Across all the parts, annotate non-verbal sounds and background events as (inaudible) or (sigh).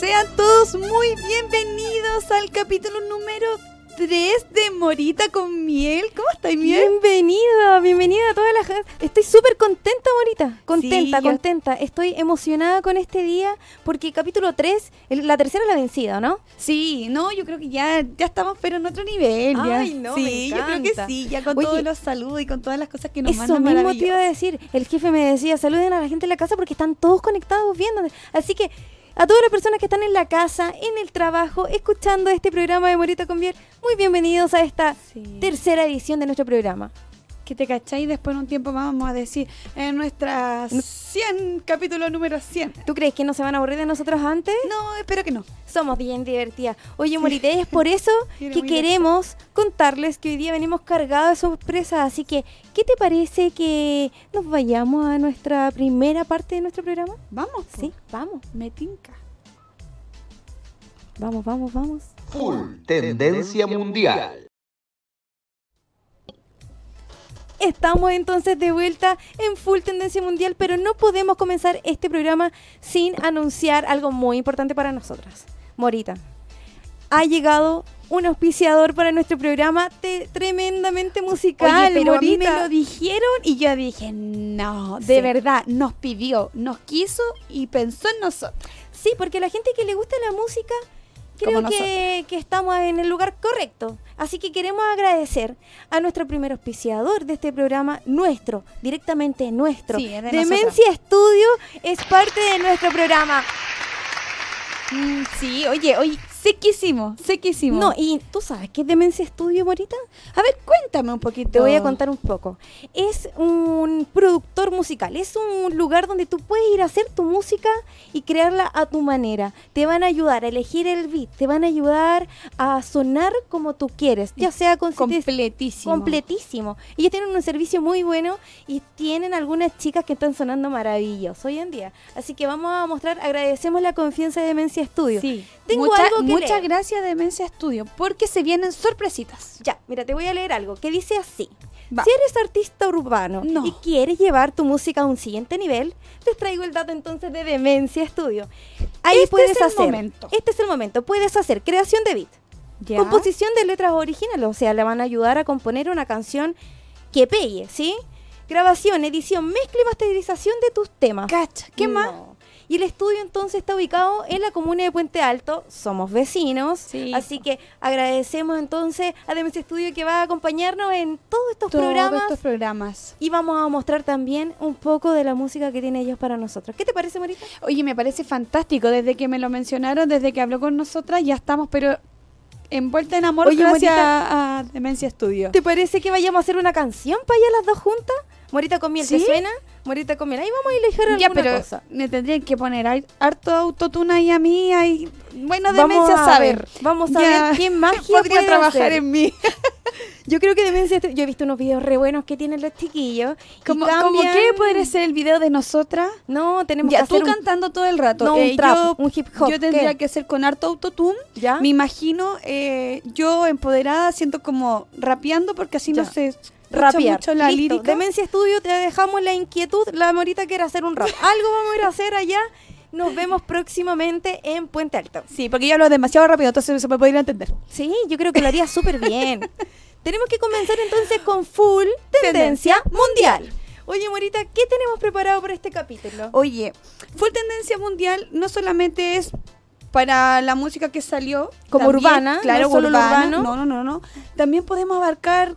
Sean todos muy bienvenidos al capítulo número 3 de Morita con Miel. ¿Cómo estáis, Miel? Bienvenida, bienvenida a toda la gente. Estoy súper contenta, Morita. Contenta, Sí, yo- contenta. Estoy emocionada con este día porque capítulo 3, el- la tercera la vencida, ¿no? Sí, no, yo creo que ya, ya estamos, pero en otro nivel. ya. Ay, no, sí, me yo creo que sí, ya con Oye, todos los saludos y con todas las cosas que nos Eso mandan mismo te iba a decir. El jefe me decía, saluden a la gente en la casa porque están todos conectados viendo. Así que a todas las personas que están en la casa, en el trabajo, escuchando este programa de Morita con Miel, muy bienvenidos a esta Sí. tercera edición de nuestro programa. Que te cacháis, después en un tiempo más vamos a decir en nuestra 100, capítulo número 100. ¿Tú crees que no se van a aburrir de nosotros antes? No, espero que no. Somos bien divertidas. Oye, Morite, es por eso (laughs) que queremos contarles que hoy día venimos cargados de sorpresas. Así que, ¿qué te parece que nos vayamos a nuestra primera parte de nuestro programa? Vamos, po. Sí, vamos, me tinca. vamos, vamos, vamos. Full Tendencia Mundial. Estamos entonces de vuelta en Full Tendencia Mundial, pero no podemos comenzar este programa sin anunciar algo muy importante para nosotras. Morita, ha llegado un auspiciador para nuestro programa te- tremendamente musical. Oye, pero a mí me Morita. lo dijeron y yo dije, no, de Sí. verdad, nos pidió, nos quiso y pensó en nosotros. Sí, porque a la gente que le gusta la música, creo que, que estamos en el lugar correcto. Así que queremos agradecer a nuestro primer auspiciador de este programa, nuestro, directamente nuestro. Sí, de Demencia Studio es parte de nuestro programa. Mm, sí, oye, oye, sequísimo, sequísimo. No, y tú sabes qué es Demencia Studio, Morita? a ver, cuéntame un poquito. Te voy a contar un poco. Es un productor musical, es un lugar donde tú puedes ir a hacer tu música y crearla a tu manera. Te van a ayudar a elegir el beat, te van a ayudar a sonar como tú quieres, ya sea con completísimo. completísimo. Ellos tienen un servicio muy bueno y tienen algunas chicas que están sonando maravilloso hoy en día. Así que vamos a mostrar, agradecemos la confianza de Demencia Studio. Sí. Tengo Mucha- algo que muchas leer. gracias Demencia Studio, porque se vienen sorpresitas. Ya, mira, te voy a leer algo que dice así. Va. Si eres artista urbano No. y quieres llevar tu música a un siguiente nivel, les traigo el dato entonces de Demencia Studio. Ahí Este puedes es el hacer. momento. Este es el momento. Puedes hacer creación de beat, Ya. composición de letras originales, o sea, le van a ayudar a componer una canción que pegue, ¿sí? Grabación, edición, mezcla y masterización de tus temas. Cacha, ¿qué más? Y el estudio entonces está ubicado en la comuna de Puente Alto, somos vecinos, Sí. así que agradecemos entonces a Demencia Estudio que va a acompañarnos en todos estos Todos programas estos programas. y vamos a mostrar también un poco de la música que tienen ellos para nosotros. ¿Qué te parece, Marita? Oye, me parece fantástico. Desde que me lo mencionaron, desde que habló con nosotras, ya estamos, pero envuelta en amor Oye, gracias a Demencia Studio. ¿Te parece que vayamos a hacer una canción para allá las dos juntas? Morita con miel, ¿te ¿Sí? suena? Morita con miel. Ahí vamos a elegir Ya, alguna pero cosa. me tendrían que poner har- harto autotune ahí a mí. Ahí. Bueno, Vamos Demencia a sabe. ver, vamos a Ya ver qué (laughs) magia podría trabajar hacer. en mí. (laughs) Yo creo que Demencia Estudio... Yo he visto unos videos re buenos que tienen los chiquillos. ¿Cómo, cómo qué podría ser el video de nosotras? No, tenemos Ya, que tú hacer un- cantando todo el rato. No, un Eh, trap, yo, un hip hop, Yo tendría ¿qué? que ser con harto autotune. ¿Ya? Me imagino eh, yo empoderada, siento como rapeando porque así Ya. no se rapear. mucho la Listo. lírica. Demencia Estudio, te dejamos la inquietud. La Morita quiere hacer un rap. Algo vamos a ir a hacer allá. Nos vemos próximamente en Puente Alto. Sí, porque yo hablo demasiado rápido, entonces se me podría entender. Sí, yo creo que lo haría súper bien. (laughs) Tenemos que comenzar entonces con full tendencia mundial. Oye, Morita, ¿qué tenemos preparado para este capítulo? Oye, Full Tendencia Mundial no solamente es para la música que salió Como también, urbana, claro, no solo urbano. No, no, no, no. También podemos abarcar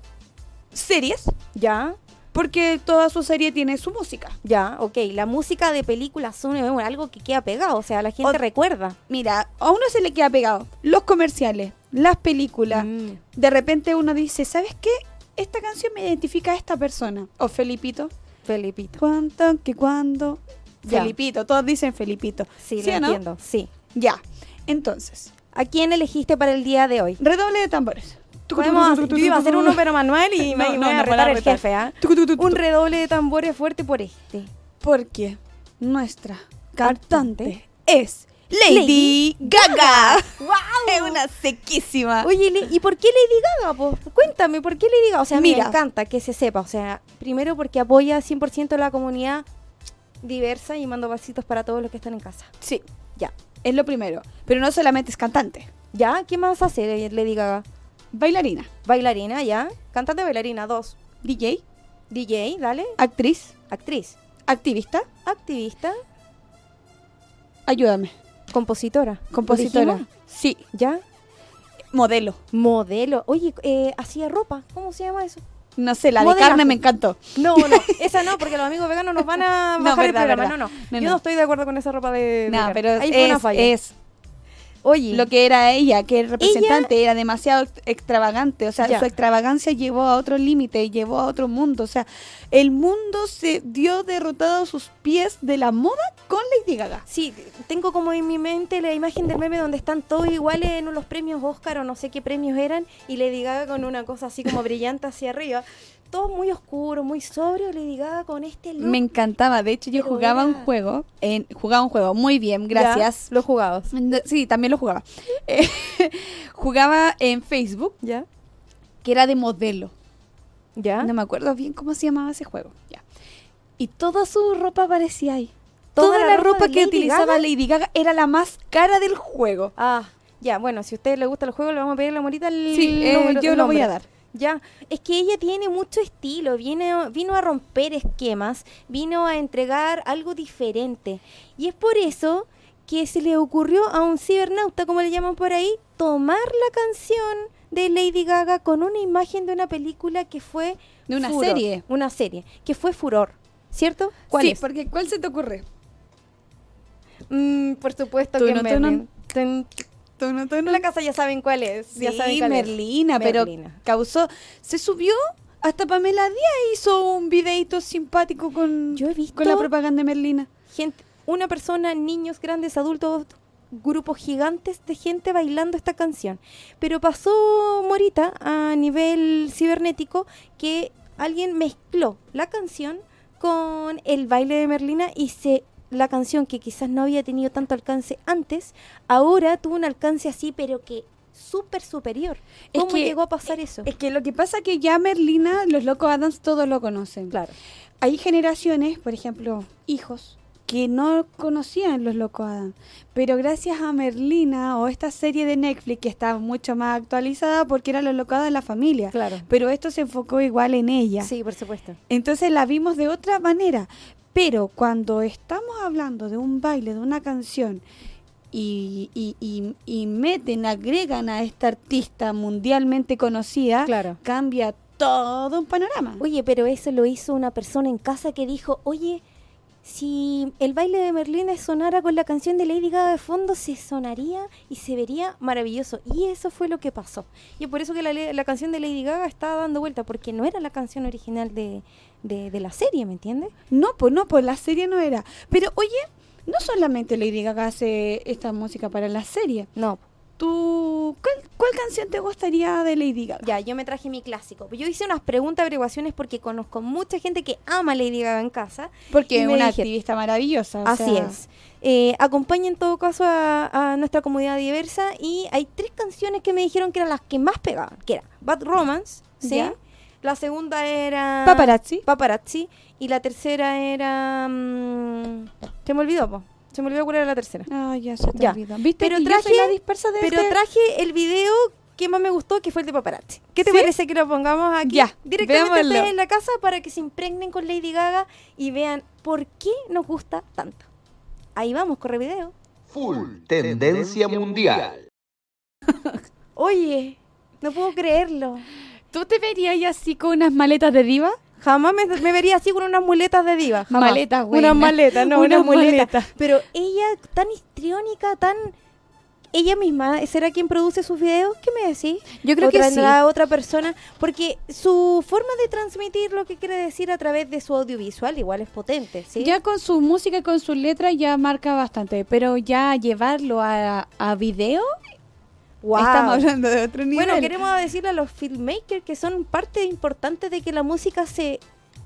series, Ya, porque toda su serie tiene su música. ya, ok. La música de películas son algo que queda pegado, o sea, la gente recuerda. Mira, a uno se le queda pegado los comerciales, las películas. Mm. De repente uno dice, ¿sabes qué? Esta canción me identifica a esta persona. O Felipito. Felipito. ¿Cuánto que cuándo? Ya. Felipito, todos dicen Felipito. Sí, ¿Sí lo no? entiendo, sí. Ya. Entonces, ¿A quién elegiste para el día de hoy? redoble de tambores. Podemos- yo iba a hacer uno pero manual y (laughs) me, voy a retar el jefe, ¿ah? Un redoble de tambores fuerte por este. Porque nuestra Cantante es Lady, Lady Gaga. Es una sequísima. Oye, ¿y por qué Lady Gaga? po? Cuéntame, ¿por qué Lady Gaga? O sea, Mira. me encanta que se sepa. O sea, primero porque apoya 100% la comunidad diversa y mando besitos para todos los que están en casa. Sí. Ya. Es lo primero. Pero no solamente es cantante. ¿Ya? ¿Qué más hace Lady Gaga? Bailarina. Bailarina, ¿ya? Cantante, bailarina, dos. DJ. DJ, dale. Actriz. Actriz. Activista. Activista. Ayúdame. Compositora. Compositora. dijimos? Sí. ¿Ya? Modelo. Modelo. Oye, eh, hacía ropa. ¿Cómo se llama eso? No sé, la de carne me encantó. No, no, (laughs) esa no, porque los amigos veganos nos van a (laughs) No, bajar el verdad, programa. No, no, No, Yo no. no estoy de acuerdo con esa ropa de. No, pero Ahí fue una es, falla. es Oye, lo que era ella, que el representante era demasiado ex- extravagante. O sea, Ya. su extravagancia llevó a otro límite, llevó a otro mundo. O sea, el mundo se dio derrotado a sus pies de la moda con Lady Gaga. Sí, tengo como en mi mente la imagen del meme donde están todos iguales en los premios Oscar o no sé qué premios eran y Lady Gaga con una cosa así como brillante hacia arriba. Todo muy oscuro, muy sobrio, Lady Gaga con este look. Me encantaba. De hecho, yo Pero jugaba un era- juego. En, jugaba un juego. Muy bien, Ya, gracias. Los jugados. Sí, también lo jugaba. Eh, (laughs) jugaba en Facebook, ¿Ya? que era de modelo. ¿Ya? No me acuerdo bien cómo se llamaba ese juego. Ya. Y toda su ropa aparecía ahí. ¿Toda Toda, la la, ropa que Lady utilizaba Gaga? Lady Gaga era la más cara del juego. Ah, ya, bueno, si a ustedes les gusta el juego, le vamos a pedir la morita el Sí, eh, yo lo voy a dar. Ya, es que ella tiene mucho estilo, viene, vino a romper esquemas, vino a entregar algo diferente. Y es por eso que se le ocurrió a un cibernauta, como le llaman por ahí, tomar la canción de Lady Gaga con una imagen de una película que fue... De una furor, serie. Una serie, que fue furor, ¿cierto? ¿Cuál sí, es? porque ¿cuál se te ocurre? Mm, por supuesto Tú que no. Ten- Tú no, tú no. La casa ya saben cuál es. ya Sí, saben cuál es. Merlina, pero Merlina. causó... Se subió... Hasta Pamela Díaz hizo un videito simpático con, Yo he visto con la propaganda de Merlina. gente, una persona, niños, grandes, adultos, grupos gigantes de gente bailando esta canción. Pero pasó Morita a nivel cibernético que alguien mezcló la canción con el baile de Merlina y se la canción que quizás no había tenido tanto alcance antes, ahora tuvo un alcance así, pero que súper superior. Es ¿Cómo que- llegó a pasar eso? Es que lo que pasa es que ya Merlina, los locos Adams todos lo conocen. claro. Hay generaciones, por ejemplo, hijos, que no conocían los locos Adams. Pero gracias a Merlina o esta serie de Netflix que está mucho más actualizada porque era los locos Adams de la familia. Claro. Pero esto se enfocó igual en ella. Sí, por supuesto. Entonces la vimos de otra manera. Pero cuando estamos hablando de un baile, de una canción, y, y, y- y meten, agregan a esta artista mundialmente conocida, Claro. cambia todo un panorama. Oye, pero eso lo hizo una persona en casa que dijo, oye, si el baile de Merlina sonara con la canción de Lady Gaga de fondo, se sonaría y se vería maravilloso. Y eso fue lo que pasó. Y es por eso que la, le- la canción de Lady Gaga está dando vuelta, porque no era la canción original de, de, de la serie, ¿me entiendes? No, pues no, pues la serie no era. Pero oye, no solamente Lady Gaga hace esta música para la serie. No. ¿Tú, cuál, cuál canción te gustaría de Lady Gaga? Ya, yo me traje mi clásico. Yo hice unas preguntas, averiguaciones, porque conozco mucha gente que ama Lady Gaga en casa. Porque es una dije- activista maravillosa. Así sea, es. Eh, acompaña en todo caso a, a nuestra comunidad diversa y hay tres canciones que me dijeron que eran las que más pegaban, que era Bad Romance, ¿sí? Ya. La segunda era Paparazzi. Paparazzi y la tercera era mm, se me olvidó, po. se me olvidó cuál era la tercera. Ah, ya se te Ya. olvidó. ¿Viste? Pero traje- la dispersa de Pero este- traje el video que más me gustó, que fue el de Paparazzi. ¿Qué te ¿Sí? parece que lo pongamos aquí? Ya, Directamente ustedes en la casa para que se impregnen con Lady Gaga y vean por qué nos gusta tanto. Ahí vamos, corre video. Full Tendencia Mundial. Oye, no puedo creerlo. ¿Tú te verías ahí así con unas maletas de diva? Jamás me, me vería así con unas muletas de diva. jamás. Maletas, buena. Unas maletas, no, Unas unas muletas. Pero ella, tan histriónica, tan... Ella misma, ¿será quien produce sus videos? ¿Qué me decís? Yo creo ¿O que sí. tendrá otra persona? Porque su forma de transmitir lo que quiere decir a través de su audiovisual igual es potente, ¿sí? Ya con su música y con sus letras ya marca bastante, pero ya llevarlo a, a video, Wow. estamos hablando de otro nivel. Bueno, queremos decirle a los filmmakers que son parte importante de que la música se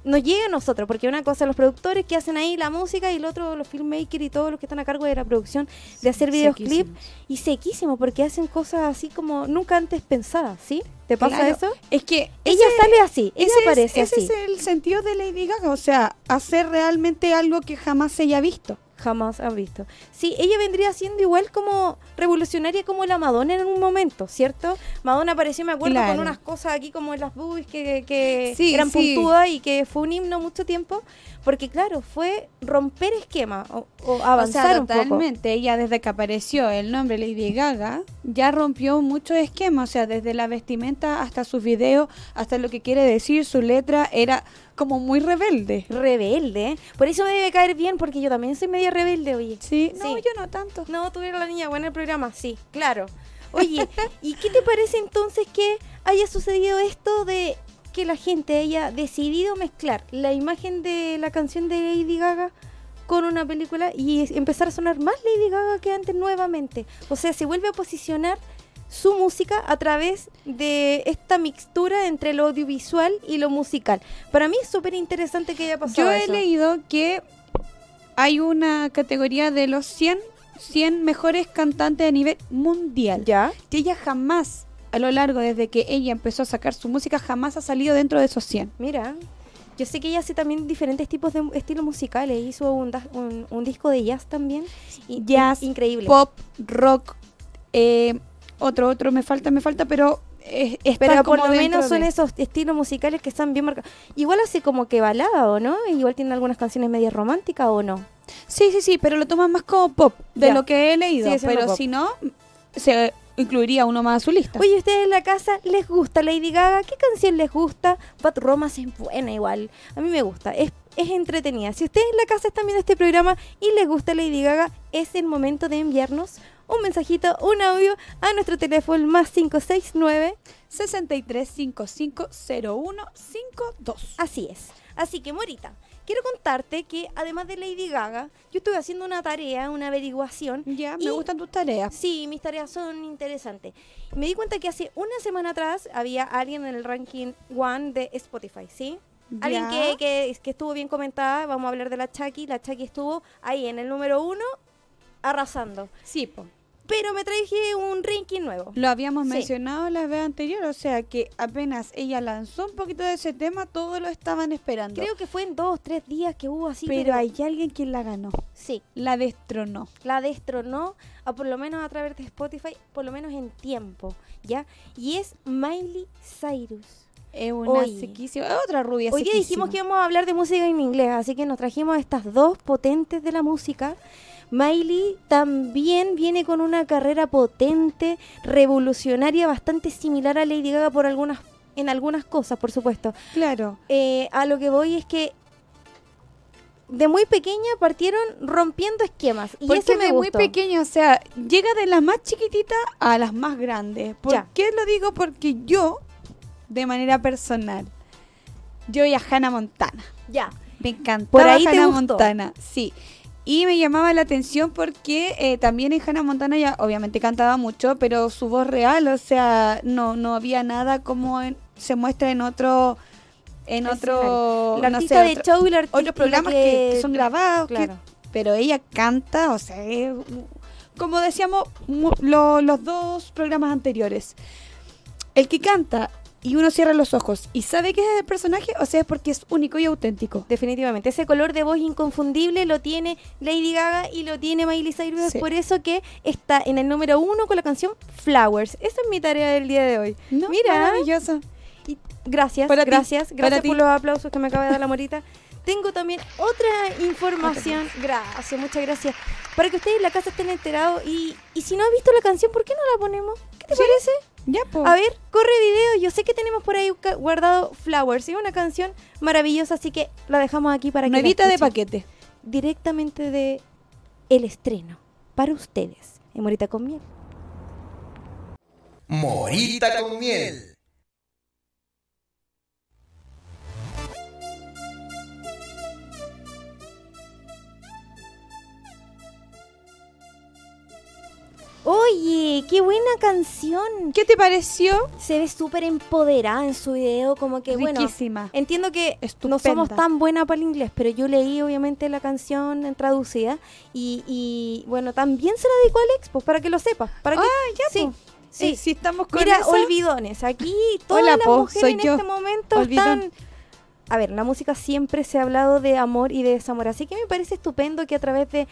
nos llegue a nosotros, porque una cosa los productores que hacen ahí la música y el otro los filmmakers y todos los que están a cargo de la producción de hacer videoclips y sequísimo porque hacen cosas así como nunca antes pensadas, ¿sí? ¿Te pasa Claro. eso? Es que Ella ese- sale así, ella ese es- aparece ese así. es el sentido de Lady Gaga, o sea, hacer realmente algo que jamás se haya visto. jamás han visto. Sí, ella vendría siendo igual como revolucionaria como la Madonna en un momento, ¿cierto? Madonna apareció, me acuerdo, Claro. con unas cosas aquí como en las boobies que, que Sí, eran sí. puntudas y que fue un himno mucho tiempo, porque claro, fue romper esquema o, o avanzar o sea, un poco. totalmente. Ella desde que apareció el nombre Lady Gaga ya rompió muchos esquemas, o sea, desde la vestimenta hasta sus videos, hasta lo que quiere decir, su letra era como muy rebelde. Rebelde, por eso me debe caer bien, porque yo también soy media rebelde, oye. Sí, no, Sí. yo no tanto. No, tuviera la niña buena en el programa, sí, claro. Oye, ¿y qué te parece entonces que haya sucedido esto de que la gente haya decidido mezclar la imagen de la canción de Lady Gaga con una película y empezar a sonar más Lady Gaga que antes nuevamente? O sea, se vuelve a posicionar su música a través de esta mixtura entre lo audiovisual y lo musical. Para mí es súper interesante que haya pasado Yo he eso. leído que hay una categoría de los 100, 100 mejores cantantes a nivel mundial. ¿Ya? Que ella jamás, a lo largo desde que ella empezó a sacar su música, jamás ha salido dentro de esos 100. Mira, yo sé que ella hace también diferentes tipos de estilos musicales. Hizo un, da- un, un disco de jazz también. Y, Jazz, in- increíble. Pop, rock, eh, otro, otro, me falta, me falta, pero eh, está Pero por lo menos son de- esos estilos musicales que están bien marcados. Igual hace como que balada, ¿o no? Igual tiene algunas canciones medias románticas, ¿o no? Sí, sí, sí, pero lo toman más como pop, de Ya. lo que he leído. Siendo pero si no, se incluiría uno más a su lista. Oye, ¿ustedes en la casa les gusta Lady Gaga? ¿Qué canción les gusta? Bad Romance es buena igual. A mí me gusta. Es, es entretenida. Si ustedes en la casa están viendo este programa y les gusta Lady Gaga, es el momento de enviarnos un mensajito, un audio a nuestro teléfono más 569 63550152. Así es. Así que, Morita, quiero contarte que además de Lady Gaga, yo estuve haciendo una tarea, una averiguación. Ya, me gustan tus tareas. Sí, mis tareas son interesantes. Me di cuenta que hace una semana atrás había alguien en el ranking one de Spotify, ¿sí? Alguien que, que estuvo bien comentada, vamos a hablar de la Chucky. La Chucky estuvo ahí en el número uno, arrasando. Sí, po. Pero me traje un ranking nuevo. Lo habíamos Sí. mencionado la vez anterior, o sea que apenas ella lanzó un poquito de ese tema, todos lo estaban esperando. Creo que fue en dos, tres días que hubo así. pero hay alguien quien la ganó, Sí, la destronó. la destronó, a por lo menos a través de Spotify, por lo menos en tiempo, ¿ya? Y es Miley Cyrus. Es una sequísima, es otra rubia Hoy día dijimos que íbamos a hablar de música en inglés, así que nos trajimos estas dos potentes de la música. Miley también viene con una carrera potente, revolucionaria, bastante similar a Lady Gaga por algunas, en algunas cosas, por supuesto. Claro, Eh, a lo que voy es que de muy pequeña partieron rompiendo esquemas. Y porque eso me de muy pequeña, o sea, llega de las más chiquititas a las más grandes. ¿Por Ya. qué lo digo? Porque yo, de manera personal, yo y a Hannah Montana. Ya. Me encantaba Por ahí te Hannah gustó. Montana, sí. Y me llamaba la atención porque eh, también en Hannah Montana ella obviamente cantaba mucho, pero su voz real, o sea, no, no había nada como en- se muestra en otro, en otro, La no sé, de otro- show y otros programas que, que son grabados, que- Claro. pero ella canta, o sea, es- como decíamos lo- los dos programas anteriores, el que canta y uno cierra los ojos y sabe que es el personaje, o sea, es porque es único y auténtico. Definitivamente, ese color de voz inconfundible lo tiene Lady Gaga y lo tiene Miley Cyrus. Es Sí. por eso que está en el número uno con la canción Flowers. Esa es mi tarea del día de hoy. No, Mira, maravilloso. y- gracias, Para ti, gracias, para gracias ti. por los aplausos que me acaba de dar la morita. Tengo también otra información. Gracias, muchas gracias. Para que ustedes en la casa estén enterados. Y, y si no has visto la canción, ¿por qué no la ponemos? ¿Qué te parece? Ya, pues. A ver, corre video. Yo sé que tenemos por ahí guardado Flowers. Es una canción maravillosa, así que la dejamos aquí para que la Nuevita de paquete. Directamente de el estreno. Para ustedes. En Morita con miel. Morita con miel. Oye, qué buena canción. ¿Qué te pareció? Se ve súper empoderada en su video, como que bueno. Riquísima. Entiendo que no Estupenda. somos tan buenas para el inglés, pero yo leí obviamente la canción en traducida y, y, bueno, también se la dedicó a Alex, pues para que lo sepas. Para que, Ah, ya, sí, po. sí. Eh, si estamos con Mira, esa- olvidones, aquí todas Hola, las po, mujeres en yo. este momento Olvidón. están a ver, la música siempre se ha hablado de amor y de desamor, así que me parece estupendo que a través de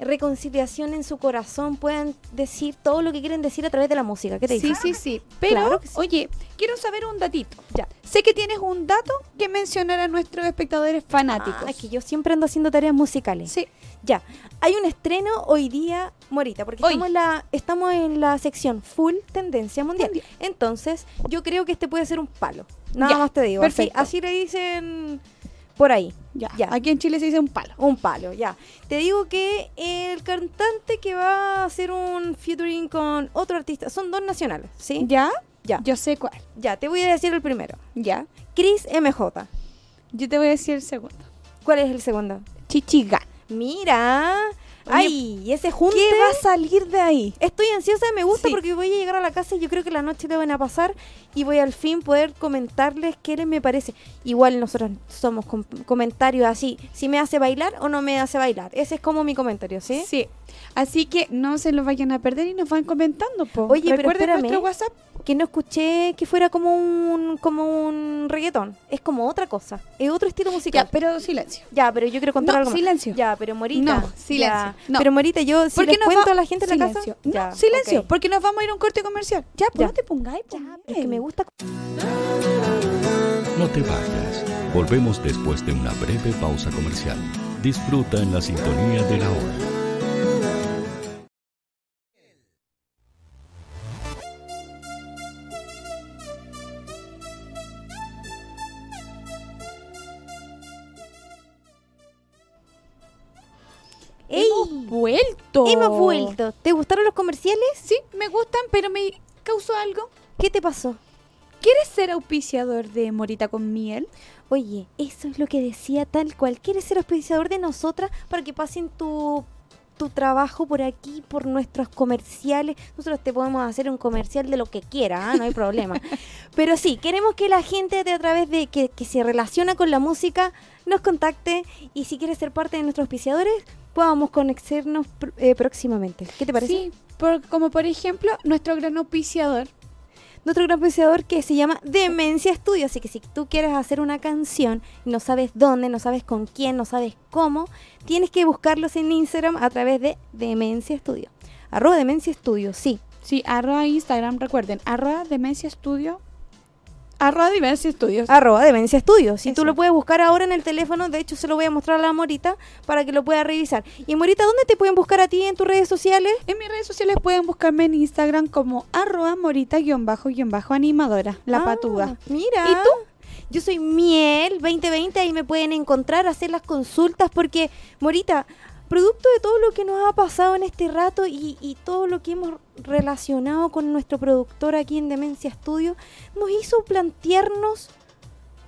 reconciliación en su corazón puedan decir todo lo que quieren decir a través de la música. ¿Qué te Sí, dice? sí, sí. Pero, Claro que sí. oye, quiero saber un datito. Ya. Sé que tienes un dato que mencionar a nuestros espectadores fanáticos. Ah, es que yo siempre ando haciendo tareas musicales. Sí. Ya, hay un estreno hoy día, Morita, porque Hoy. estamos en, la, estamos en la sección full tendencia mundial. Mundial. Entonces, yo creo que este puede ser un palo. Nada Ya, más te digo. Así, perfecto. así le dicen por ahí. Ya. Ya. Aquí en Chile se dice un palo. Un palo, ya. Te digo que el cantante que va a hacer un featuring con otro artista, son dos nacionales, ¿sí? ¿Ya? Ya. Yo sé cuál. Ya, te voy a decir el primero. ¿Ya? Chris MJ. Yo te voy a decir el segundo. ¿Cuál es el segundo? Chichigan. Mira. Ay, y ese junte. ¿Qué va a salir de ahí? Estoy ansiosa, me gusta Sí. porque voy a llegar a la casa y yo creo que la noche le van a pasar y voy al fin poder comentarles qué les me parece. Igual nosotros somos com- comentarios así, si me hace bailar o no me hace bailar. Ese es como mi comentario, ¿sí? Sí. Así que no se lo vayan a perder y nos van comentando, po. Oye, pero Recuerden espérame. nuestro WhatsApp. Que no escuché que fuera como un como un reggaetón. Es como otra cosa, es otro estilo musical. Ya, pero silencio. Ya, pero yo quiero contar No, algo más. silencio. Ya, pero Morita. No, silencio. No. Pero Morita, yo si Porque les cuento va- a la gente en la casa. Silencio. No, Ya, silencio, porque nos vamos a ir a un corte comercial. Ya, pues Ya. no te pongáis, Ya, pues, es que me gusta No te vayas. Volvemos después de una breve pausa comercial. Disfruta en la sintonía de la hora. Hemos vuelto. Hemos vuelto. ¿Te gustaron los comerciales? Sí, me gustan, pero me causó algo. ¿Qué te pasó? ¿Quieres ser auspiciador de Morita con miel? Oye, eso es lo que decía tal cual. ¿Quieres ser auspiciador de nosotras para que pasen tu, tu trabajo por aquí, por nuestros comerciales? Nosotros te podemos hacer un comercial de lo que quiera, ¿ah? no hay problema. (laughs) Pero sí, queremos que la gente de a través de que, que se relaciona con la música nos contacte y si quieres ser parte de nuestros auspiciadores, podamos conocernos pr- eh, próximamente. ¿Qué te parece? Sí, por- como por ejemplo, nuestro gran auspiciador. nuestro gran auspiciador que se llama Demencia Studio. Así que si tú quieres hacer una canción y no sabes dónde, no sabes con quién, no sabes cómo, tienes que buscarlos en Instagram a través de Demencia Studio. Arroba Demencia Studio, sí. Sí, arroba Instagram, recuerden, arroba Demencia Studio. Arroba Demencia Studios. Arroba Demencia Studio. Si tú lo puedes buscar ahora en el teléfono, de hecho se lo voy a mostrar a la Morita para que lo pueda revisar. Y Morita, ¿dónde te pueden buscar a ti en tus redes sociales? En mis redes sociales pueden buscarme en Instagram como arroba morita-animadora, la Ah, patuda. Mira. ¿Y tú? Yo soy Miel 2020, ahí me pueden encontrar, hacer las consultas, porque, Morita, producto de todo lo que nos ha pasado en este rato y, y todo lo que hemos relacionado con nuestro productor aquí en Demencia Studio, nos hizo plantearnos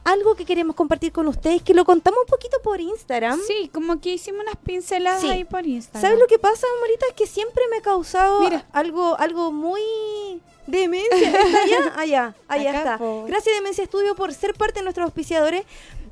algo que queremos compartir con ustedes, que lo contamos un poquito por Instagram. Sí, como que hicimos unas pinceladas Sí. ahí por Instagram. ¿Sabes lo que pasa, Morita? Es que siempre me ha causado Mira. algo, algo muy demencia. ¿Está allá? (laughs) Allá, allá Acá, está. Gracias Demencia Estudio por ser parte de nuestros auspiciadores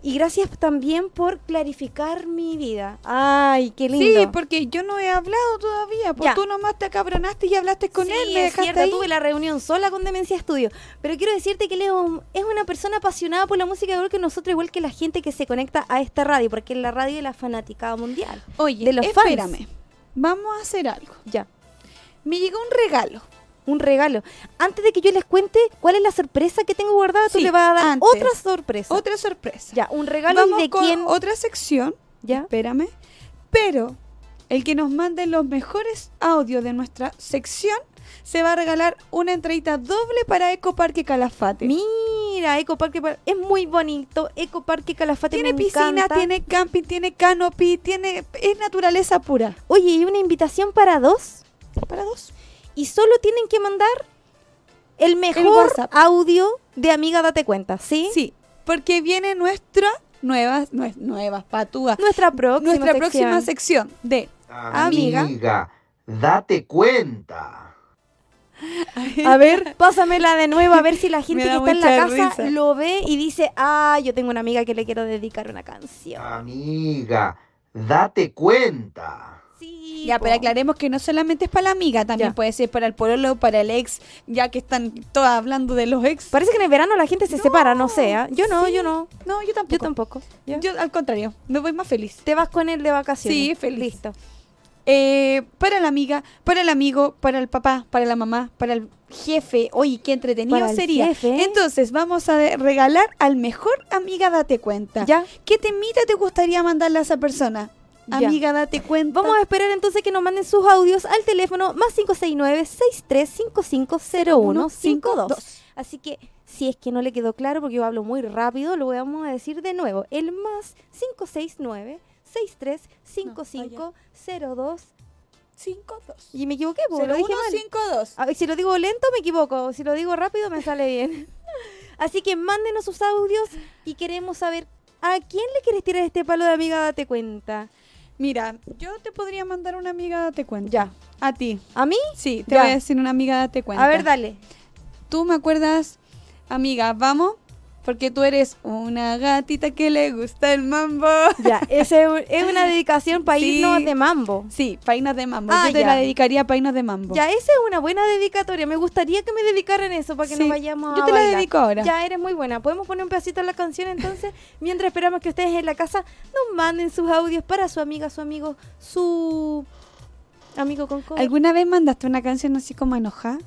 y gracias también por clarificar mi vida. Ay, qué lindo. Sí, porque yo no he hablado todavía. Pues Ya. tú nomás te acabronaste y hablaste con Sí, él, me es dejaste cierto, ahí. tuve la reunión sola con Demencia Estudio. Pero quiero decirte que Leo es una persona apasionada por la música, igual que nosotros, igual que la gente que se conecta a esta radio, porque es la radio de la fanaticada mundial. Oye, de los fans. espérame. Vamos a hacer algo. Ya. Me llegó un regalo. Un regalo. Antes de que yo les cuente cuál es la sorpresa que tengo guardada, tú le vas a dar antes. otra sorpresa. Otra sorpresa. Ya, un regalo Vamos de con quién. otra sección. Ya. Espérame. Pero el que nos mande los mejores audios de nuestra sección se va a regalar una entradita doble para Eco Parque Calafate. Mira, Eco Parque Pa- es muy bonito. Eco Parque Calafate tiene me piscina, encanta. tiene camping, tiene canopy, tiene es naturaleza pura. Oye, y una invitación para dos. Para dos. Y solo tienen que mandar el mejor audio de Amiga Date Cuenta, ¿sí? Sí, porque viene nuestra nueva, nue- nuevas patúas. Nuestra próxima Nuestra sección. próxima sección de Amiga. Amiga, date cuenta. A ver, pásamela de nuevo a ver si la (laughs) gente que está en la casa risa. lo ve y dice, ah, yo tengo una amiga que le quiero dedicar una canción. Amiga, date cuenta. Sí, Ya, po. pero aclaremos que no solamente es para la amiga, también Ya. puede ser para el pololo, para el ex, ya que están todas hablando de los ex. Parece que en el verano la gente se separa, no sé. ¿ah? Yo no, Sí. yo no. No, yo tampoco. Yo tampoco. ¿ya? Yo al contrario, me voy más feliz. Te vas con él de vacaciones. Sí, feliz. Listo. Eh, para la amiga, para el amigo, para el papá, para la mamá, para el jefe. Oye, qué entretenido Para sería. jefe. Entonces, vamos a regalar al mejor amiga Date Cuenta. Ya. ¿Qué temita te gustaría mandarle a esa persona? Ya. Amiga, date cuenta. Vamos a esperar entonces que nos manden sus audios al teléfono más 569-6355-0152. Así que si es que no le quedó claro, porque yo hablo muy rápido, lo vamos a decir de nuevo. El más 569-6355-02. 52. Y me equivoqué, porque lo dije mal. 0152. A ver, si lo digo lento me equivoco, si lo digo rápido me sale bien. (laughs) Así que mándenos sus audios y queremos saber a quién le quieres tirar este palo de amiga, date cuenta. Mira, yo te podría mandar una amiga, date cuenta. Ya. A ti. ¿A mí? Sí, te Ya. voy a decir una amiga, date cuenta. A ver, dale. Tú me acuerdas, amiga, vamos, porque tú eres una gatita que le gusta el mambo. Ya, ese es una dedicación para Sí. irnos de mambo. Sí, painas de mambo. Ah, yo te ya. la dedicaría a painas de mambo. Ya, esa es una buena dedicatoria. Me gustaría que me dedicaran eso para que Sí, nos vayamos yo a te la dedico ahora. Ya, eres muy buena. ¿Podemos poner un pedacito de la canción entonces? (laughs) Mientras esperamos que ustedes en la casa nos manden sus audios para su amiga, su amigo, su amigo con cover. ¿Alguna vez mandaste una canción así como enojada?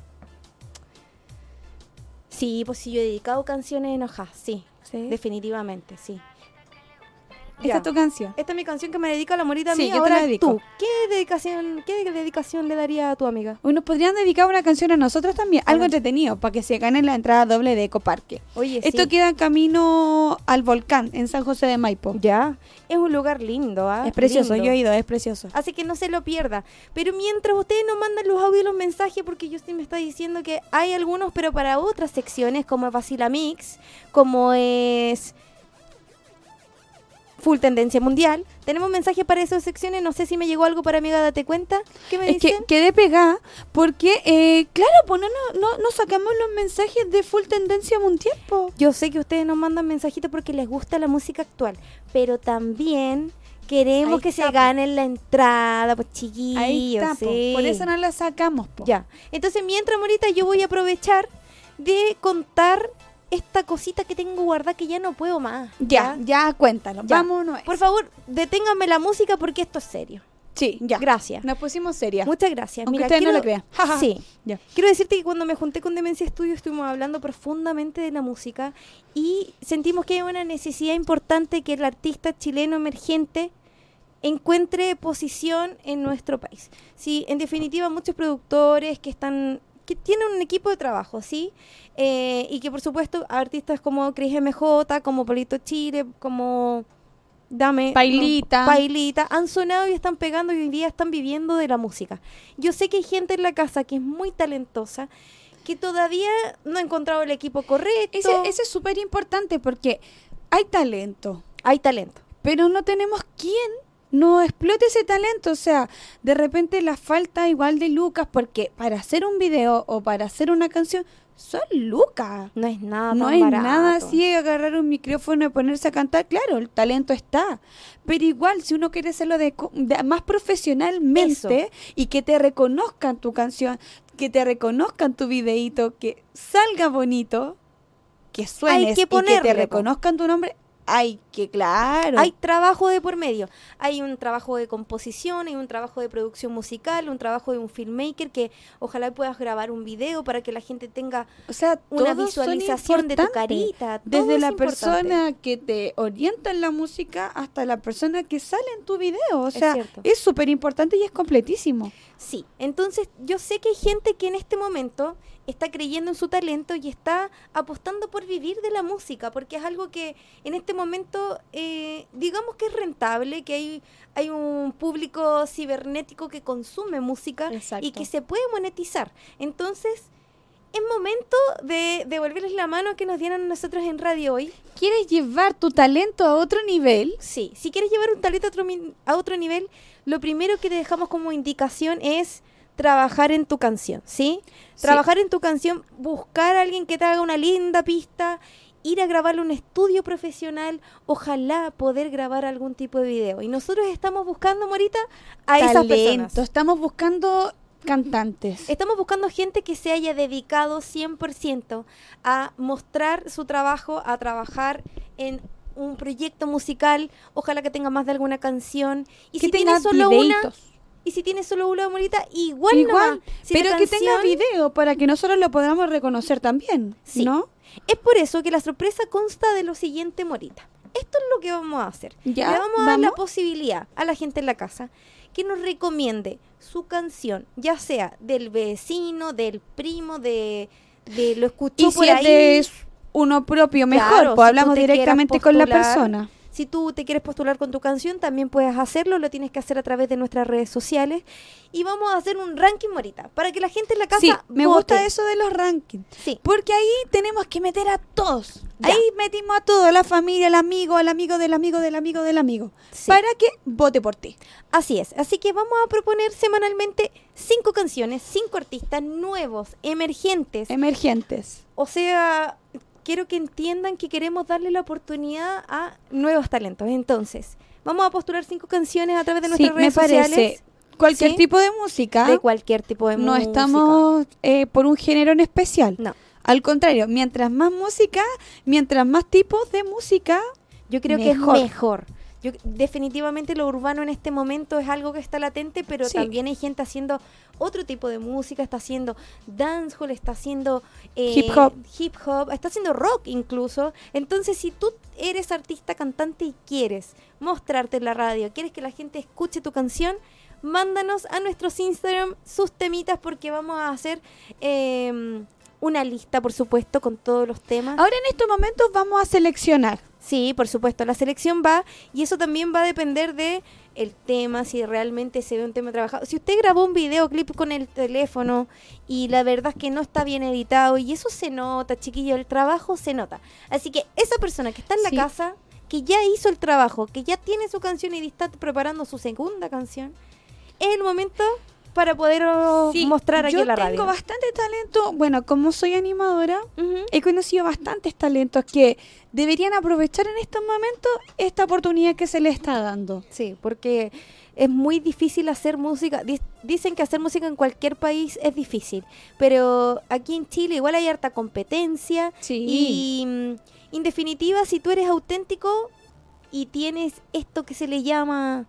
Sí, pues sí, yo he dedicado canciones enojadas, sí. Sí. Definitivamente, sí. Esta es tu canción. Esta es mi canción que me dedica la morita Sí, mía. yo te la Ahora dedico. tú, ¿qué dedicación, qué dedicación le daría a tu amiga? Hoy nos podrían dedicar una canción a nosotros también, A algo entretenido, para que se ganen la entrada doble de Ecoparque. Oye, Esto sí. queda camino al volcán en San José de Maipo. Ya, es un lugar lindo, ¿ah? Es precioso, Lindo. yo he ido, es precioso. Así que no se lo pierda. Pero mientras ustedes nos mandan los audios y los mensajes, porque yo sí me está diciendo que hay algunos, pero para otras secciones, como es Vacila Mix, como es Full Tendencia Mundial, tenemos mensajes para esas secciones. No sé si me llegó algo para amiga, date cuenta. ¿Qué me Es que dicen? quedé pegada porque, eh, claro, pues no, no, no, sacamos los mensajes de full tendencia mundial, po. Yo sé que ustedes nos mandan mensajitos porque les gusta la música actual, pero también queremos Ahí que está, se ganen la entrada, pues chiquillos. Ahí está, po. sí. por eso no la sacamos, po. Ya. Entonces, mientras, Morita, yo voy a aprovechar de contar esta cosita que tengo guardada que ya no puedo más. Ya, ya, cuéntalo. Ya. Vámonos. Por favor, deténganme la música porque esto es serio. sí, ya. Gracias. Nos pusimos serias. Muchas gracias. Aunque Mira, ustedes no lo (laughs) ja, ja. Sí. Ya. Quiero decirte que cuando me junté con Demencia Estudio estuvimos hablando profundamente de la música y sentimos que hay una necesidad importante que el artista chileno emergente encuentre posición en nuestro país. Sí, en definitiva muchos productores que están que tienen un equipo de trabajo, ¿sí? Eh, y que por supuesto artistas como Cris MJ, como Polito Chile, como Dame Pailita. no, Pailita han sonado y están pegando y hoy día están viviendo de la música. Yo sé que hay gente en la casa que es muy talentosa que todavía no ha encontrado el equipo correcto. Ese, ese es súper importante porque hay talento, Hay talento. pero no tenemos quien no explote ese talento. O sea, de repente la falta igual de lucas, porque para hacer un video o para hacer una canción son lucas. No es nada No es barato. nada así agarrar un micrófono y ponerse a cantar. Claro, el talento está. Pero igual, si uno quiere hacerlo de, más profesionalmente y que te reconozcan tu canción, que te reconozcan tu videíto, que salga bonito, que suenes que y que te reconozcan tu nombre, hay que, claro. Hay trabajo de por medio. Hay un trabajo de composición, hay un trabajo de producción musical, un trabajo de un filmmaker que ojalá puedas grabar un video para que la gente tenga o sea, una visualización de tu carita. todo Desde es la importante. persona que te orienta en la música hasta la persona que sale en tu video. O sea, es súper importante y es completísimo. Sí, entonces yo sé que hay gente que en este momento está creyendo en su talento y está apostando por vivir de la música, porque es algo que en este momento eh, digamos que es rentable, que hay, hay un público cibernético que consume música Exacto. y que se puede monetizar. Entonces es momento de devolverles la mano que nos dieron nosotros en radio hoy. ¿Quieres llevar tu talento a otro nivel? Sí, si quieres llevar un talento a otro, a otro nivel, lo primero que te dejamos como indicación es trabajar en tu canción, ¿sí? Sí. Trabajar en tu canción, buscar a alguien que te haga una linda pista ir a grabarlo en un estudio profesional, ojalá poder grabar algún tipo de video. Y nosotros estamos buscando, Morita, a esas Talento. personas. Estamos buscando cantantes. Estamos buscando gente que se haya dedicado 100% a mostrar su trabajo, a trabajar en un proyecto musical, ojalá que tenga más de alguna canción. Y que si tenga tiene solo una, y si tiene solo una morita, igual, Igual. Si pero que tenga video para que nosotros lo podamos reconocer también, Sí. ¿no? Es por eso que la sorpresa consta de lo siguiente, Morita. Esto es lo que vamos a hacer. Ya, Le vamos a dar la posibilidad a la gente en la casa que nos recomiende su canción, ya sea del vecino, del primo, de, de lo escuchó Y por si ahí. es de uno propio, mejor, Claro, pues si hablamos directamente con la persona. Si tú te quieres postular con tu canción, también puedes hacerlo, lo tienes que hacer a través de nuestras redes sociales. Y vamos a hacer un ranking, Morita, para que la gente en la casa Sí, me vote. gusta eso de los rankings. Sí, Porque ahí tenemos que meter a todos. Ya. Ahí metimos a todos, la familia, el amigo, el amigo del amigo del amigo del amigo. Sí. Para que vote por ti. Así es. Así que vamos a proponer semanalmente cinco canciones, cinco artistas nuevos, emergentes. Emergentes. O sea, quiero que entiendan que queremos darle la oportunidad a nuevos talentos. Entonces, vamos a postular cinco canciones a través de Sí, nuestras me redes parece. sociales Cualquier Sí. tipo de música. de cualquier tipo de no música. estamos eh, por un género en especial. No. Al contrario, mientras más música, mientras más tipos de música, Yo creo Mejor. que es mejor. Yo, definitivamente lo urbano en este momento es algo que está latente, pero Sí. también hay gente haciendo otro tipo de música, está haciendo dancehall, está haciendo eh, Hip hop. hip hop, está haciendo rock incluso. Entonces, si tú eres artista, cantante y quieres mostrarte en la radio, quieres que la gente escuche tu canción, mándanos a nuestros Instagram sus temitas porque vamos a hacer eh, una lista, por supuesto, con todos los temas. ahora en estos momentos vamos a seleccionar. Sí, por supuesto, la selección va y eso también va a depender de el tema, si realmente se ve un tema trabajado. Si usted grabó un videoclip con el teléfono y la verdad es que no está bien editado y eso se nota, chiquillo, el trabajo se nota. Así que esa persona que está en la Sí. casa, que ya hizo el trabajo, que ya tiene su canción y está preparando su segunda canción, es el momento para poder oh, Sí, mostrar aquí yo en la tengo radio. bastante talento. Bueno, como soy animadora, he conocido bastantes talentos que deberían aprovechar en estos momentos esta oportunidad que se les está dando. Sí, porque es muy difícil hacer música. Di- Dicen que hacer música en cualquier país es difícil, pero aquí en Chile igual hay harta competencia Sí. y mm, en definitiva si tú eres auténtico y tienes esto que se le llama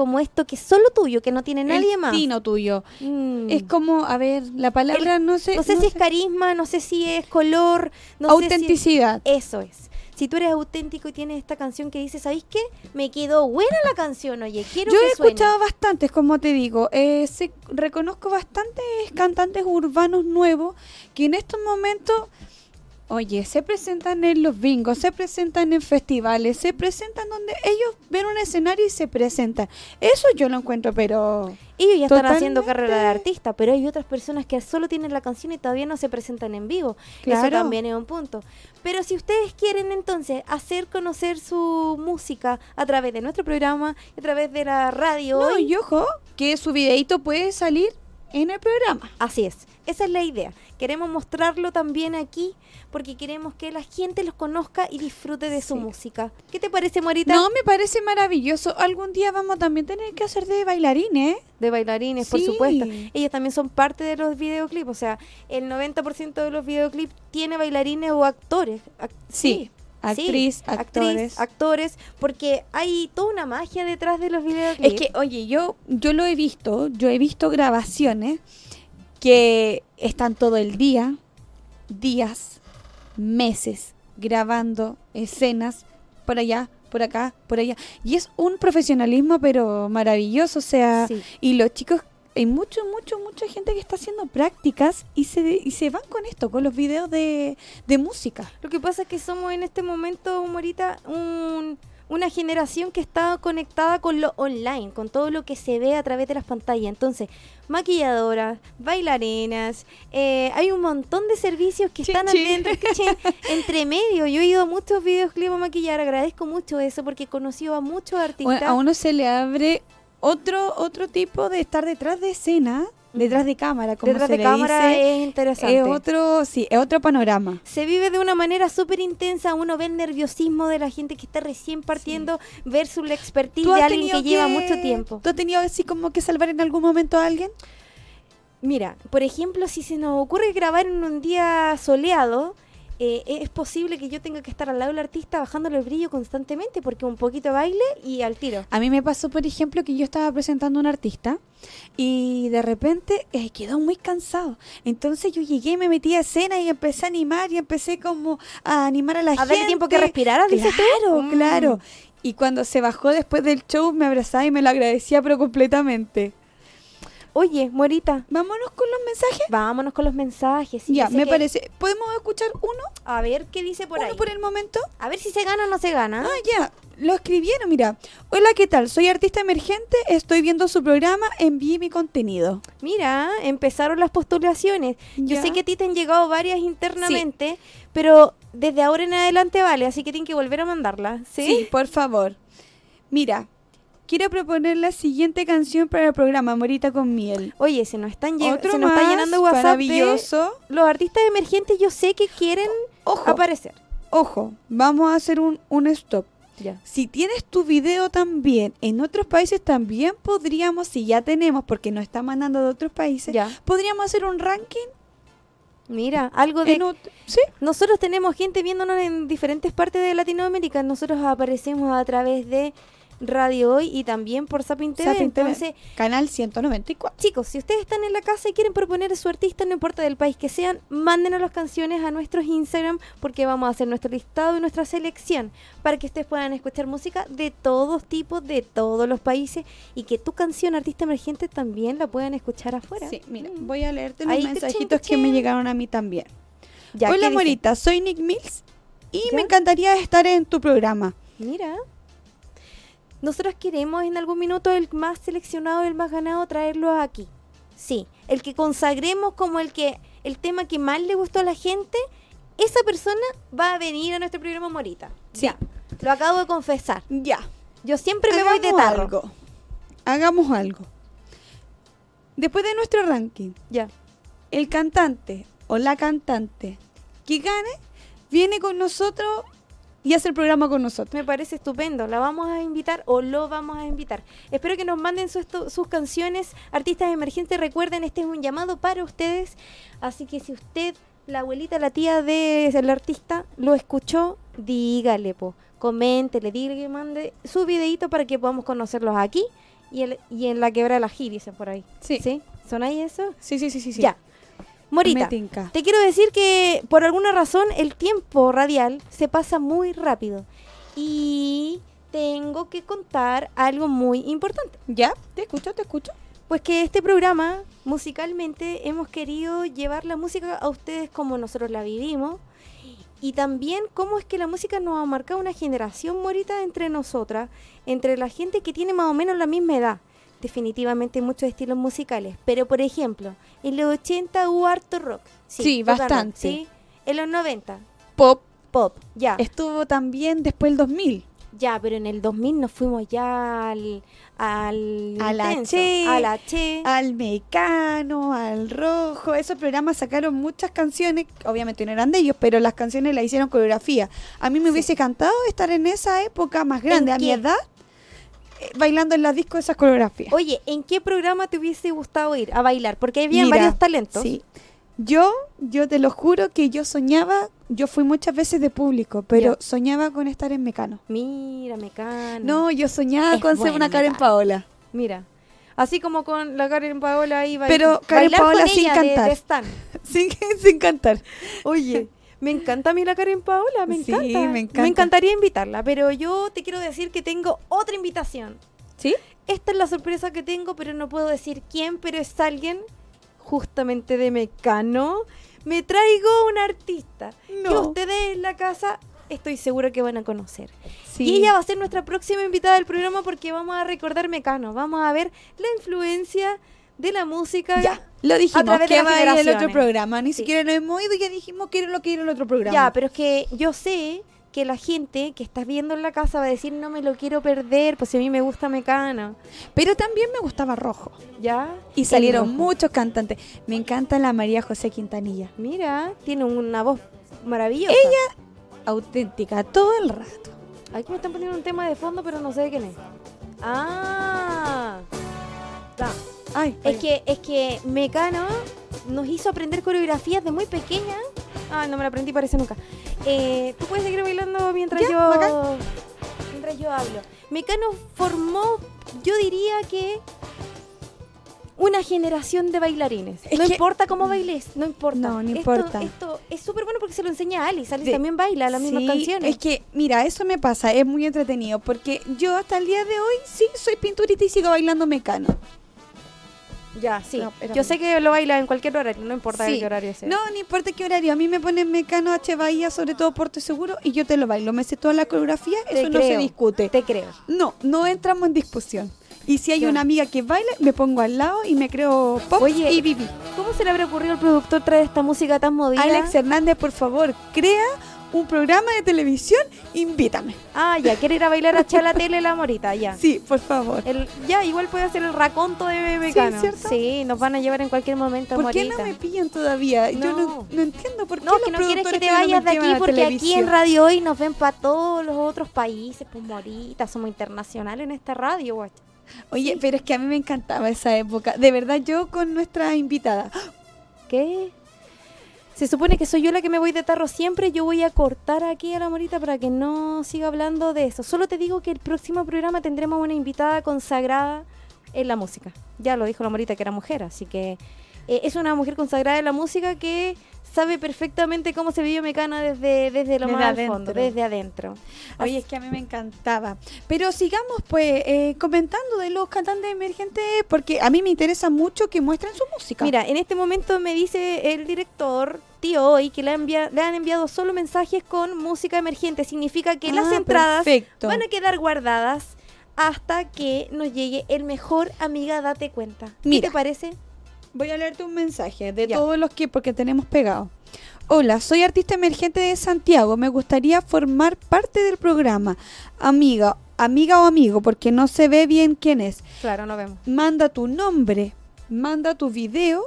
como esto que es solo tuyo, que no tiene nadie el más. tino tuyo. Mm. Es como, a ver, la palabra no sé. no sé no si es carisma, no sé si es color, no sé si es- autenticidad. Eso es. Si tú eres auténtico y tienes esta canción que dices, ¿sabéis qué? Me quedó buena la canción, oye, quiero Yo que he suene". escuchado bastantes, como te digo, eh, sé- reconozco bastantes cantantes urbanos nuevos que en estos momentos, oye, se presentan en los bingos, se presentan en festivales, se presentan donde ellos ven un escenario y se presentan. Eso yo lo encuentro, pero Ellos ya están haciendo carrera de artista, pero hay otras personas que solo tienen la canción y todavía no se presentan en vivo. Eso Claro. también es un punto. Pero si ustedes quieren entonces hacer conocer su música a través de nuestro programa, a través de la radio, no, hoy, y ojo, que su videito puede salir en el programa. así es. Esa es la idea. Queremos mostrarlo también aquí porque queremos que la gente los conozca y disfrute de su música. ¿Qué te parece, Morita? No, me parece maravilloso. Algún día vamos también a tener que hacer de bailarines. ¿eh? De bailarines, por supuesto. Ellos también son parte de los videoclips. O sea, el 90% de los videoclips tiene bailarines o actores. Ac- Sí. Actriz, sí, actores. actores, porque hay toda una magia detrás de los videoclips. Es que, oye, yo, yo lo he visto, yo he visto grabaciones que están todo el día, días, meses, grabando escenas por allá, por acá, por allá. Y es un profesionalismo, pero maravilloso, o sea, Sí. y los chicos, hay mucho, mucho, mucha gente que está haciendo prácticas y se, y se van con esto, con los videos de, de música. Lo que pasa es que somos en este momento, Morita, un- una generación que está conectada con lo online, con todo lo que se ve a través de las pantallas. Entonces, maquilladoras, bailarinas, eh, hay un montón de servicios que Chin, están chin. (laughs) entre medio. Yo he ido a muchos videoclips a maquillar, agradezco mucho eso porque he conocido a muchos artistas. A uno se le abre otro, otro tipo de estar detrás de escena detrás de cámara, como Detrás se de le cámara dice, es interesante. es otro, sí, es otro panorama. se vive de una manera súper intensa, uno ve el nerviosismo de la gente que está recién partiendo versus la expertise ¿Tú de alguien que, lleva mucho tiempo. ¿Tú has tenido así como que salvar en algún momento a alguien? Mira, por ejemplo, si se nos ocurre grabar en un día soleado, eh, es posible que yo tenga que estar al lado del artista bajándole el brillo constantemente porque un poquito de baile y al tiro. A mí me pasó, por ejemplo, que yo estaba presentando a un artista y de repente eh, quedó muy cansado. Entonces yo llegué y me metí a escena y empecé a animar y empecé como a animar a la A gente. darle tiempo que respirara, dices tú. Claro, Mm. claro. Y cuando se bajó después del show me abrazaba y me lo agradecía pero completamente. Oye, Morita, Vámonos con los mensajes. vámonos con los mensajes. sí, ya, me que- parece. ¿Podemos escuchar uno? A ver qué dice por uno ahí. por el momento. A ver si se gana o no se gana. Ah, ya, lo escribieron, mira. Hola, ¿qué tal? Soy artista emergente, estoy viendo su programa, envíe mi contenido. Mira, empezaron las postulaciones. Yo sé que a ti te han llegado varias internamente, pero desde ahora en adelante vale, así que tienen que volver a mandarlas. ¿sí? por favor. Mira, quiero proponer la siguiente canción para el programa Morita con miel. Oye, se nos están lleg- Otro se nos está llenando WhatsApp de maravilloso. los artistas emergentes. Yo sé que quieren Ojo, aparecer. ojo, vamos a hacer un, un stop. Ya. Si tienes tu video también en otros países, también podríamos, si ya tenemos, porque nos está mandando de otros países, Ya. podríamos hacer un ranking Mira, algo de ¿Sí? Nosotros tenemos gente viéndonos en diferentes partes de Latinoamérica. Nosotros aparecemos a través de Radio Hoy y también por Sapin TV. Sapin TV. Entonces, Canal 194. chicos, si ustedes están en la casa y quieren proponer a su artista, no importa del país que sean, mándenos las canciones a nuestros Instagram porque vamos a hacer nuestro listado y nuestra selección para que ustedes puedan escuchar música de todos tipos, de todos los países y que tu canción artista emergente también la puedan escuchar afuera. Sí, mira, Mm. voy a leerte los Ahí, mensajitos que me llegaron a mí también. Ya, ¿qué Hola? Morita, soy Nick Mills y ¿Ya? me encantaría estar en tu programa. Mira. Nosotros queremos en algún minuto el más seleccionado, el más ganado, traerlo aquí. Sí, el que consagremos como el que el tema que más le gustó a la gente, esa persona va a venir a nuestro programa Morita. Sí. Ya, lo acabo de confesar. Ya. Yo siempre me voy de tarro. algo. Hagamos algo. Después de nuestro ranking, Ya. el cantante o la cantante que gane viene con nosotros y hace el programa con nosotros. Me parece estupendo. La vamos a invitar o lo vamos a invitar. Espero que nos manden su- sus canciones. Artistas emergentes, recuerden, este es un llamado para ustedes. Así que si usted, la abuelita, la tía del artista, lo escuchó, dígale, po. Coméntele, dígale que mande su videito para que podamos conocerlos aquí y, el- y en la quebra de la G, dicen por ahí. Sí. ¿Sí? ¿Son ahí eso? Sí, sí, sí, sí. sí. Ya. Morita. Te quiero decir que por alguna razón el tiempo radial se pasa muy rápido. Y tengo que contar algo muy importante. ¿Ya? Te escucho, te escucho. Pues que este programa, musicalmente, hemos querido llevar la música a ustedes como nosotros la vivimos. Y también cómo es que la música nos ha marcado una generación morita entre nosotras, entre la gente que tiene más o menos la misma edad. Definitivamente muchos estilos musicales. Pero, por ejemplo, en los 80 hubo harto rock. Sí, bastante. ¿sí? En los 90, Pop pop. Ya, estuvo también después del 2000. ya, pero en el 2000 nos fuimos ya al... al A la Che, A la Che. al Mecano, al Rojo. Esos programas sacaron muchas canciones, obviamente no eran de ellos, pero las canciones las hicieron coreografía. A mí me Sí. hubiese encantado estar en esa época más grande, ¿En a mi edad, bailando en las discos esas coreografías. Oye, ¿en qué programa te hubiese gustado ir a bailar? Porque había Mira, varios talentos. Sí. Yo, yo te lo juro que yo soñaba, yo fui muchas veces de público, pero soñaba con estar en Mecano. Mira, Mecano. No, yo soñaba Es con ser una Karen Mecano. Paola. Mira. Así como con la Karen Paola ahí bail- Pero Karen Paola sin de- cantar. de Stan. (laughs) Sin, sin cantar. Oye, (laughs) me encanta a mí la Karen Paola, me Sí, encanta. me encanta. Me encantaría invitarla, pero yo te quiero decir que tengo otra invitación. ¿Sí? Esta es la sorpresa que tengo, pero no puedo decir quién, pero es alguien justamente de Mecano. Me traigo un artista que ustedes en la casa estoy seguro que van a conocer. Sí. Y ella va a ser nuestra próxima invitada del programa porque vamos a recordar Mecano. Vamos a ver la influencia de la música. Ya, lo dijimos, través que va a ir el otro programa. Ni Sí. siquiera nos hemos ido y ya dijimos que era lo que era el otro programa. Ya, pero es que yo sé que la gente que estás viendo en la casa va a decir no me lo quiero perder, pues si a mí me gusta Mecano. Pero también me gustaba Rojo. ¿Ya? Y salieron muchos cantantes. Me encanta la María José Quintanilla. Mira, tiene una voz maravillosa. Ella, auténtica, todo el rato. Aquí me están poniendo un tema de fondo, pero no sé de quién es. Ah. Ay, Es que, es que Mecano nos hizo aprender coreografías de muy pequeña. Ah, no me la aprendí, parece nunca. Eh, Tú puedes seguir bailando mientras Ya, yo bacán. mientras yo hablo. Mecano formó, yo diría que una generación de bailarines. Es no que- importa cómo bailes, no importa. No, no Esto- importa. Esto es súper bueno porque se lo enseña a Alice. Alice también baila las mismas canciones. Es que, mira, eso me pasa, es muy entretenido, porque yo hasta el día de hoy sí soy pinturita y sigo bailando mecano. Ya, sí. No, yo sé que lo baila en cualquier horario, no importa Sí. qué horario sea. No, no importa qué horario, a mí me ponen mecano H Bahía, sobre todo Puerto Seguro, y yo te lo bailo, me sé toda la coreografía, Te eso no se discute. Te creo. No, no entramos en discusión. Y si hay una amiga que baile, me pongo al lado y me creo pop Oye, y viví. ¿Cómo se le habrá ocurrido al productor traer esta música tan movida? Alex Hernández, por favor, crea un programa de televisión, invítame. Ah, ya, quiere ir a bailar a echar la tele la morita, ya. (laughs) Sí, por favor. El, ya, igual puede hacer el raconto de Mecano. ¿cierto? Sí, nos van a llevar en cualquier momento, ¿Por qué morita. no me pillan todavía? Yo No. no, no entiendo por qué No, los que no quieres que te no vayas de aquí porque aquí en. Radio Hoy nos ven para todos los otros países, pues morita, somos internacionales en esta radio, guacha. Oye, pero es que a mí me encantaba esa época. De verdad, yo con nuestra invitada. ¿Qué? Se supone que soy yo la que me voy de tarro siempre. Yo voy a cortar aquí a la morita para que no siga hablando de eso. Solo te digo que el próximo programa tendremos una invitada consagrada en la música. Ya lo dijo la morita que era mujer, así que eh, es una mujer consagrada en la música que sabe perfectamente cómo se vive Mecana desde, desde lo Desde más al adentro. fondo, desde adentro. Oye, es que a mí me encantaba. Pero sigamos, pues, eh, comentando de los cantantes emergentes, porque a mí me interesa mucho que muestren su música. Mira, en este momento me dice el director, tío hoy, que le, envia- le han enviado solo mensajes con música emergente. Significa que las Ah, entradas perfecto. van a quedar guardadas hasta que nos llegue el mejor amiga date cuenta. ¿Qué Mira. te parece? Voy a leerte un mensaje de Ya. todos los que, porque tenemos pegado. Hola, soy artista emergente de Santiago. Me gustaría formar parte del programa. Amiga, amiga o amigo, porque no se ve bien quién es. Claro, nos vemos. Manda tu nombre, manda tu video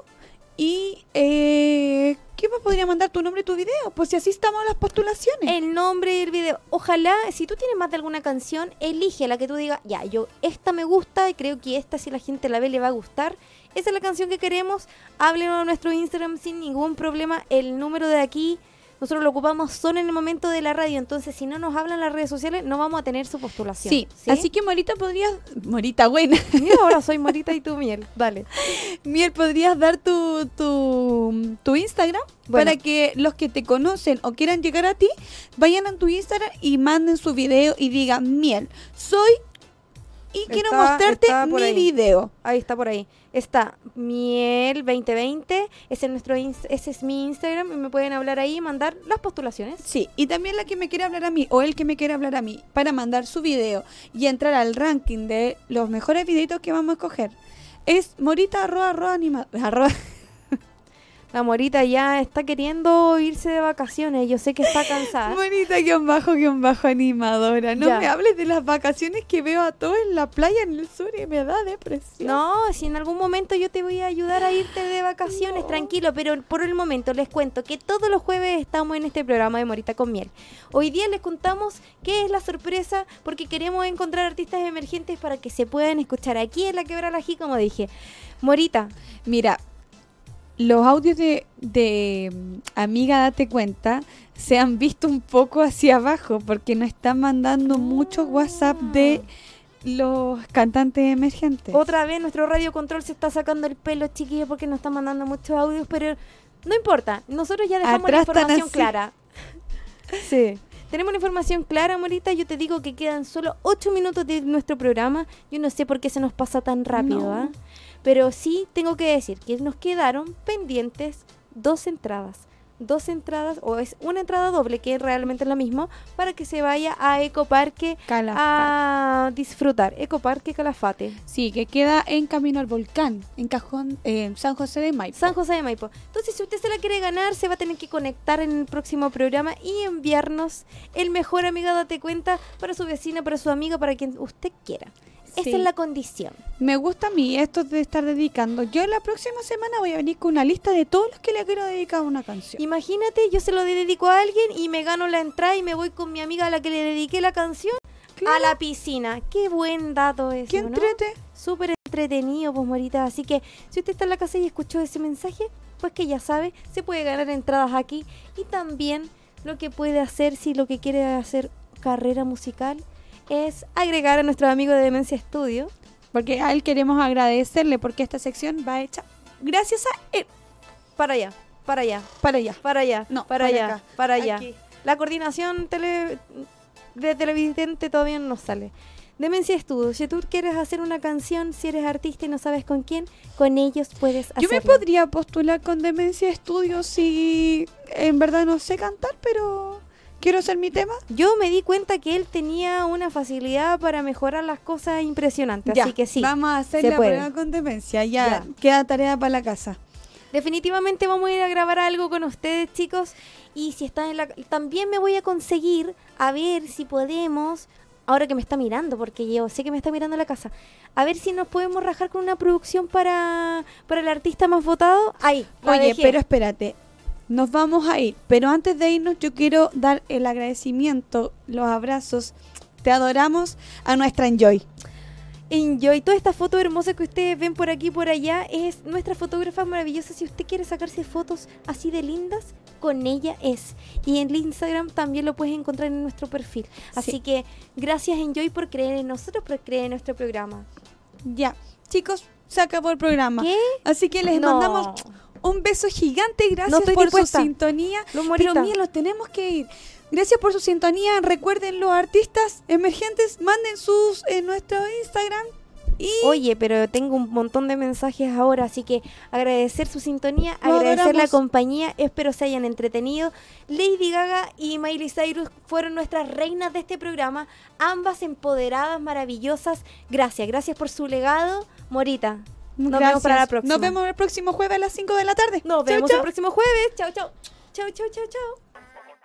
y eh, ¿qué más podría mandar tu nombre y tu video? Pues si así estamos en las postulaciones. El nombre del video. Ojalá, si tú tienes más de alguna canción, elige la que tú digas, ya, yo esta me gusta y creo que esta si la gente la ve le va a gustar. Esa es la canción que queremos. Háblenos a nuestro Instagram sin ningún problema. El número de aquí nosotros lo ocupamos solo en el momento de la radio. Entonces, si no nos hablan las redes sociales, no vamos a tener su postulación. Sí, así que Morita podrías, Morita buena, Mira, ahora soy Morita y tú miel. Dale. (laughs) Miel, podrías dar tu, tu, tu Instagram Bueno. para que los que te conocen o quieran llegar a ti vayan a tu Instagram y manden su video y digan, Miel, soy y quiero Está- mostrarte está mi ahí. video. Ahí está por ahí. Está Miel 2020. Ese es, nuestro es mi Instagram y me pueden hablar ahí y mandar las postulaciones. Sí, y también la que me quiere hablar a mí o el que me quiere hablar a mí para mandar su video y entrar al ranking de los mejores videitos que vamos a escoger es morita arroba arroba anima arroba La morita ya está queriendo irse de vacaciones. Yo sé que está cansada. (laughs) Bonita guion bajo guion bajo animadora. No Ya. me hables de las vacaciones que veo a todos en la playa en el sur y me da depresión. No, si en algún momento yo te voy a ayudar a irte de vacaciones, tranquilo, pero por el momento les cuento que todos los jueves estamos en este programa de Morita con Miel. Hoy día les contamos qué es la sorpresa porque queremos encontrar artistas emergentes para que se puedan escuchar aquí en la Quebra la Ji, como dije. Morita, Mira, los audios de, de mm, Amiga Date Cuenta se han visto un poco hacia abajo porque nos están mandando muchos WhatsApp de los cantantes emergentes. Otra vez nuestro radio control se está sacando el pelo, chiquillos, porque nos están mandando muchos audios, pero no importa. Nosotros ya dejamos Atrás la información clara. (laughs) Sí. Tenemos la información clara, Morita. Yo te digo que quedan solo 8 minutos de nuestro programa. Yo no sé por qué se nos pasa tan rápido, No. ¿ah? Pero sí tengo que decir que nos quedaron pendientes dos entradas. dos entradas, o es una entrada doble, que realmente es lo mismo, para que se vaya a Ecoparque Calafate. a disfrutar. Ecoparque Calafate. Sí, que queda en camino al volcán, en Cajón, en San José de Maipo. San José de Maipo. Entonces, si usted se la quiere ganar, se va a tener que conectar en el próximo programa y enviarnos el mejor amiga date cuenta para su vecina, para su amiga, para quien usted quiera. Esa Sí. es la condición. Me gusta a mí esto de estar dedicando. Yo la próxima semana voy a venir con una lista de todos los que le quiero dedicar una canción. Imagínate, yo se lo dedico a alguien y me gano la entrada y me voy con mi amiga a la que le dediqué la canción a la piscina. Qué buen dato es. ¿Qué ¿no? entrete? Súper entretenido, pues Morita. Así que si usted está en la casa y escuchó ese mensaje, pues que ya sabe, se puede ganar entradas aquí. Y también lo que puede hacer si lo que quiere hacer carrera musical es agregar a nuestro amigo de Demencia Studio. Porque a él queremos agradecerle porque esta sección va hecha gracias a él. Para allá, para allá, Para allá. para allá, No, para para allá, acá. para allá. Aquí. La coordinación tele, de televidente todavía no nos sale. Demencia Studio, si tú quieres hacer una canción, si eres artista y no sabes con quién, con ellos puedes Yo hacerlo. me podría postular con Demencia Studios si en verdad no sé cantar, pero quiero hacer mi tema. Yo me di cuenta que él tenía una facilidad para mejorar las cosas impresionantes, Ya, así que sí. Vamos a hacer la prueba con Demencia. Ya, Ya. queda tarea para la casa. Definitivamente vamos a ir a grabar algo con ustedes, chicos. Y si están en la... También me voy a conseguir a ver si podemos... Ahora que me está mirando, porque yo sé que me está mirando la casa. A ver si nos podemos rajar con una producción para, para el artista más votado. Ahí, Oye, dejé. pero espérate. Nos vamos a ir, pero antes de irnos yo quiero dar el agradecimiento, los abrazos. Te adoramos a nuestra Enjoy. Enjoy. Toda esta foto hermosa que ustedes ven por aquí y por allá es nuestra fotógrafa maravillosa. Si usted quiere sacarse fotos así de lindas, con ella es. Y en el Instagram también lo puedes encontrar en nuestro perfil. Así Sí. que gracias Enjoy por creer en nosotros, por creer en nuestro programa. Ya, chicos, se acabó el programa. ¿Qué? Así que les No. mandamos un beso gigante. Gracias No por dispuesta. su sintonía. Morita. Pero mira, tenemos que ir. Gracias por su sintonía. Recuerden, los artistas emergentes, manden sus en nuestro Instagram. Y Oye, pero tengo un montón de mensajes ahora, así que agradecer su sintonía, agradecer la compañía, espero se hayan entretenido. Lady Gaga y Miley Cyrus fueron nuestras reinas de este programa, ambas empoderadas, maravillosas. Gracias, gracias por su legado. Morita, nos vemos gracias. para la próxima. Nos vemos el próximo jueves a las 5 de la tarde. Nos Chau, vemos chau. el próximo jueves. Chao, chao. Chao, chao, chao, chao.